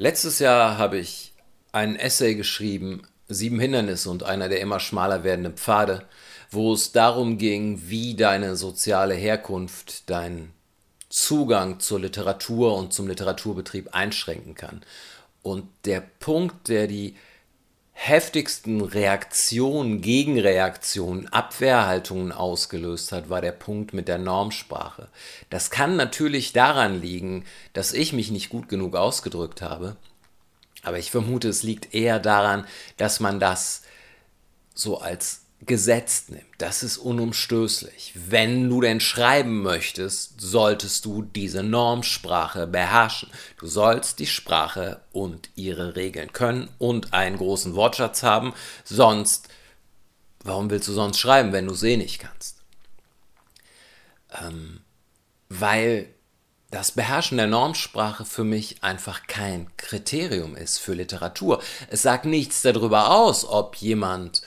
Letztes Jahr habe ich ein Essay geschrieben, Sieben Hindernisse und einer der immer schmaler werdenden Pfade, wo es darum ging, wie deine soziale Herkunft deinen Zugang zur Literatur und zum Literaturbetrieb einschränken kann. Und der Punkt, der die heftigsten Reaktionen, Gegenreaktionen, Abwehrhaltungen ausgelöst hat, war der Punkt mit der Normsprache. Das kann natürlich daran liegen, dass ich mich nicht gut genug ausgedrückt habe, aber ich vermute, es liegt eher daran, dass man das so als gesetzt nimmt. Das ist unumstößlich. Wenn du denn schreiben möchtest, solltest du diese Normsprache beherrschen. Du sollst die Sprache und ihre Regeln können und einen großen Wortschatz haben, sonst, warum willst du sonst schreiben, wenn du sie nicht kannst? Ähm, weil das Beherrschen der Normsprache für mich einfach kein Kriterium ist für Literatur. Es sagt nichts darüber aus, ob jemand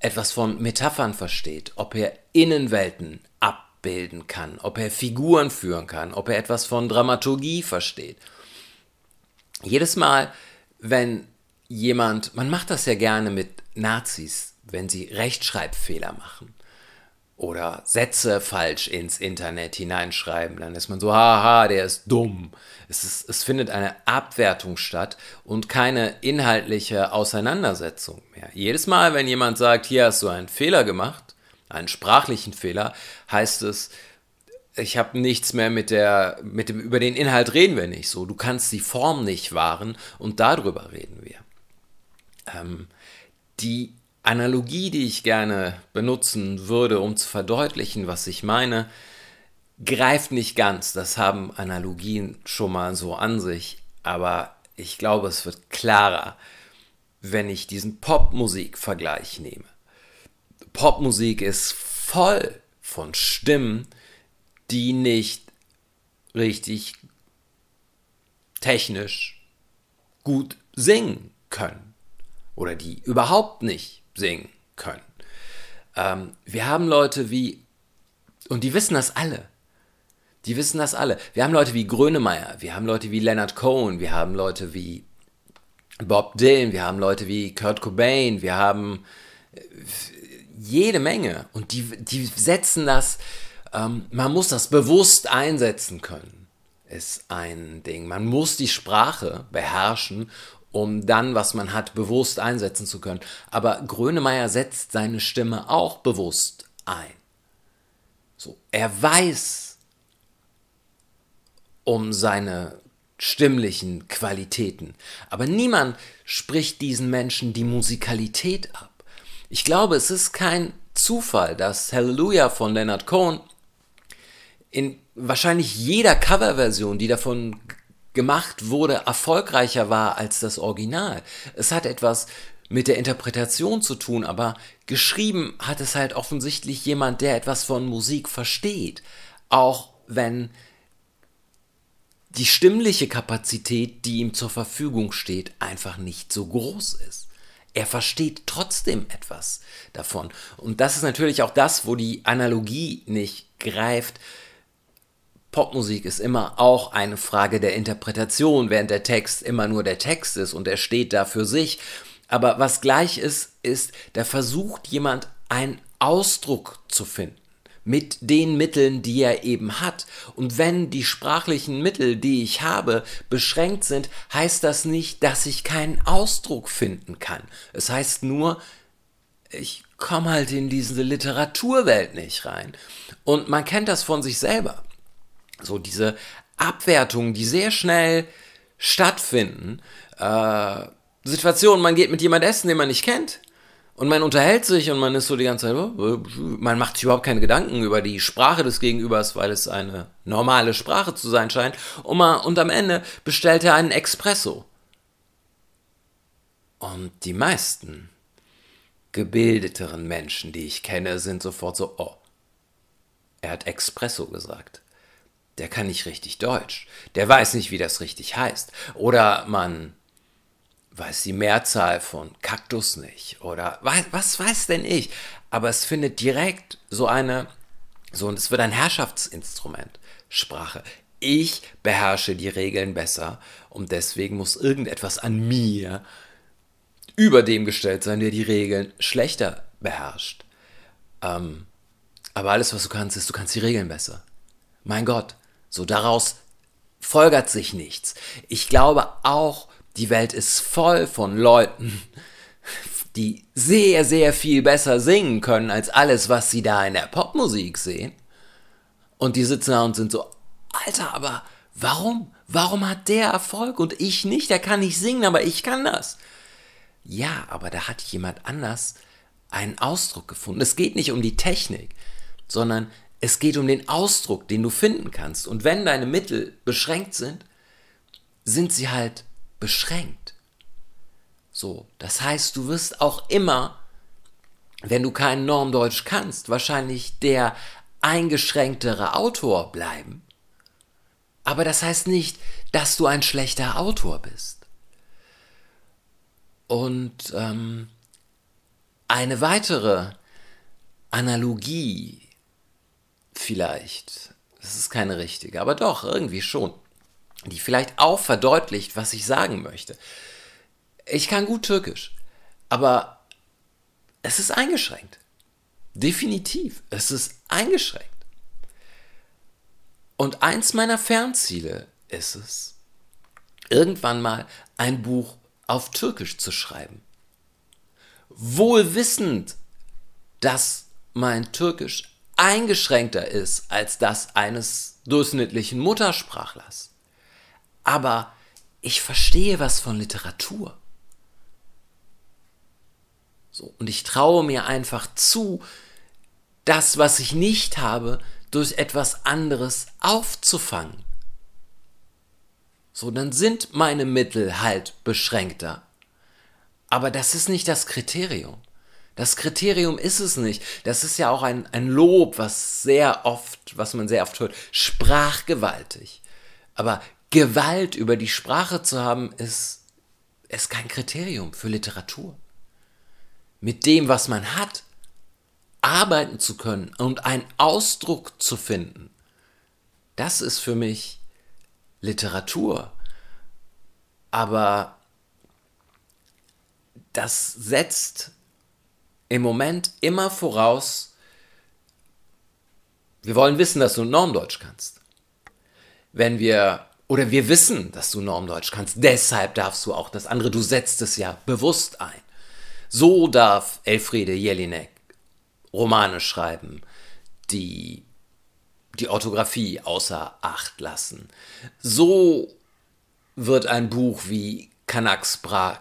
etwas von Metaphern versteht, ob er Innenwelten abbilden kann, ob er Figuren führen kann, ob er etwas von Dramaturgie versteht. Jedes Mal, wenn jemand, man macht das ja gerne mit Nazis, wenn sie Rechtschreibfehler machen oder Sätze falsch ins Internet hineinschreiben, dann ist man so, haha, der ist dumm. Es, ist, es findet eine Abwertung statt und keine inhaltliche Auseinandersetzung mehr. Jedes Mal, wenn jemand sagt, hier hast du einen Fehler gemacht, einen sprachlichen Fehler, heißt es, ich habe nichts mehr mit der, mit dem, über den Inhalt reden wir nicht so. Du kannst die Form nicht wahren und darüber reden wir. Ähm, die Analogie, die ich gerne benutzen würde, um zu verdeutlichen, was ich meine, greift nicht ganz. Das haben Analogien schon mal so an sich, aber ich glaube, es wird klarer, wenn ich diesen Popmusik-Vergleich nehme. Popmusik ist voll von Stimmen, die nicht richtig technisch gut singen können oder die überhaupt nicht singen können. Ähm, wir haben Leute wie, und die wissen das alle. Die wissen das alle. Wir haben Leute wie Grönemeyer, wir haben Leute wie Leonard Cohen, wir haben Leute wie Bob Dylan, wir haben Leute wie Kurt Cobain, wir haben äh, jede Menge. Und die, die setzen das, ähm, man muss das bewusst einsetzen können, ist ein Ding. Man muss die Sprache beherrschen um dann, was man hat, bewusst einsetzen zu können. Aber Grönemeyer setzt seine Stimme auch bewusst ein. So, er weiß um seine stimmlichen Qualitäten. Aber niemand spricht diesen Menschen die Musikalität ab. Ich glaube, es ist kein Zufall, dass Hallelujah von Leonard Cohen in wahrscheinlich jeder Coverversion, die davon gemacht wurde, erfolgreicher war als das Original. Es hat etwas mit der Interpretation zu tun, aber geschrieben hat es halt offensichtlich jemand, der etwas von Musik versteht. Auch wenn die stimmliche Kapazität, die ihm zur Verfügung steht, einfach nicht so groß ist. Er versteht trotzdem etwas davon. Und das ist natürlich auch das, wo die Analogie nicht greift Popmusik ist immer auch eine Frage der Interpretation, während der Text immer nur der Text ist und er steht da für sich. Aber was gleich ist, ist, da versucht jemand einen Ausdruck zu finden mit den Mitteln, die er eben hat. Und wenn die sprachlichen Mittel, die ich habe, beschränkt sind, heißt das nicht, dass ich keinen Ausdruck finden kann. Es heißt nur, ich komme halt in diese Literaturwelt nicht rein. Und man kennt das von sich selber so diese Abwertungen, die sehr schnell stattfinden. Äh, Situationen, man geht mit jemand essen, den man nicht kennt. Und man unterhält sich und man ist so die ganze Zeit, oh, man macht sich überhaupt keine Gedanken über die Sprache des Gegenübers, weil es eine normale Sprache zu sein scheint. Und, man, und am Ende bestellt er einen Espresso. Und die meisten gebildeteren Menschen, die ich kenne, sind sofort so, oh, er hat Espresso gesagt der kann nicht richtig Deutsch, der weiß nicht, wie das richtig heißt. Oder man weiß die Mehrzahl von Kaktus nicht. Oder was, was weiß denn ich? Aber es findet direkt so eine, so, und es wird ein Herrschaftsinstrument, Sprache. ich beherrsche die Regeln besser und deswegen muss irgendetwas an mir über dem gestellt sein, der die Regeln schlechter beherrscht. Ähm, aber alles, was du kannst, ist, du kannst die Regeln besser. Mein Gott, so daraus folgert sich nichts. Ich glaube auch, die Welt ist voll von Leuten, die sehr, sehr viel besser singen können als alles, was sie da in der Popmusik sehen. Und die sitzen da und sind so, Alter, aber warum? Warum hat der Erfolg und ich nicht? Der kann nicht singen, aber ich kann das. Ja, aber da hat jemand anders einen Ausdruck gefunden. Es geht nicht um die Technik, sondern es geht um den Ausdruck, den du finden kannst. Und wenn deine Mittel beschränkt sind, sind sie halt beschränkt. So, das heißt, du wirst auch immer, wenn du kein Normdeutsch kannst, wahrscheinlich der eingeschränktere Autor bleiben. Aber das heißt nicht, dass du ein schlechter Autor bist. Und ähm, eine weitere Analogie vielleicht, das ist keine richtige, aber doch irgendwie schon, die vielleicht auch verdeutlicht, was ich sagen möchte. Ich kann gut Türkisch, aber es ist eingeschränkt. Definitiv, es ist eingeschränkt. Und eins meiner Fernziele ist es, irgendwann mal ein Buch auf Türkisch zu schreiben. Wohl wissend, dass mein Türkisch eingeschränkter ist als das eines durchschnittlichen Muttersprachlers. Aber ich verstehe was von Literatur. So, und ich traue mir einfach zu, das, was ich nicht habe, durch etwas anderes aufzufangen. So, dann sind meine Mittel halt beschränkter. Aber das ist nicht das Kriterium. Das Kriterium ist es nicht. Das ist ja auch ein, ein Lob, was sehr oft, was man sehr oft hört, sprachgewaltig. Aber Gewalt über die Sprache zu haben, ist, ist kein Kriterium für Literatur. Mit dem, was man hat, arbeiten zu können und einen Ausdruck zu finden, das ist für mich Literatur. Aber das setzt im Moment immer voraus, wir wollen wissen, dass du Normdeutsch kannst. Wenn wir, oder wir wissen, dass du Normdeutsch kannst, deshalb darfst du auch das andere, du setzt es ja bewusst ein. So darf Elfriede Jelinek Romane schreiben, die die Orthographie außer Acht lassen. So wird ein Buch wie Kanaks Prag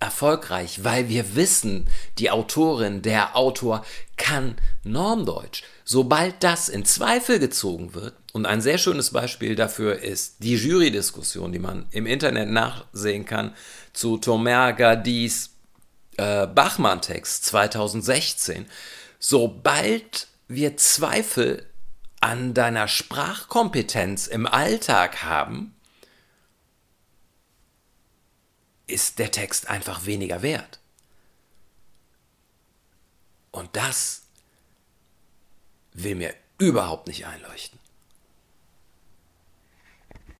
erfolgreich, weil wir wissen, die Autorin, der Autor kann Normdeutsch. Sobald das in Zweifel gezogen wird, und ein sehr schönes Beispiel dafür ist die Jury-Diskussion, die man im Internet nachsehen kann, zu Tomer Gadis äh, Bachmann-Text 2016, sobald wir Zweifel an deiner Sprachkompetenz im Alltag haben, ist der Text einfach weniger wert. Und das will mir überhaupt nicht einleuchten.